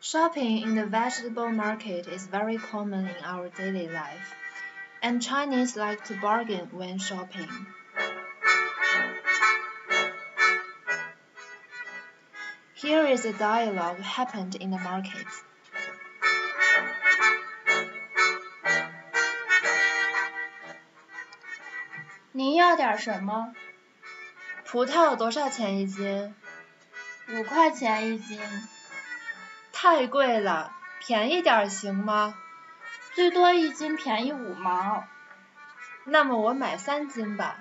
Shopping in the vegetable market is very common in our daily life, and Chinese like to bargain when shopping. Here is a dialogue happened in the market. 您要点什么？葡萄多少钱一斤？五块钱一斤。 太贵了，便宜点行吗？最多一斤便宜五毛。那么我买三斤吧。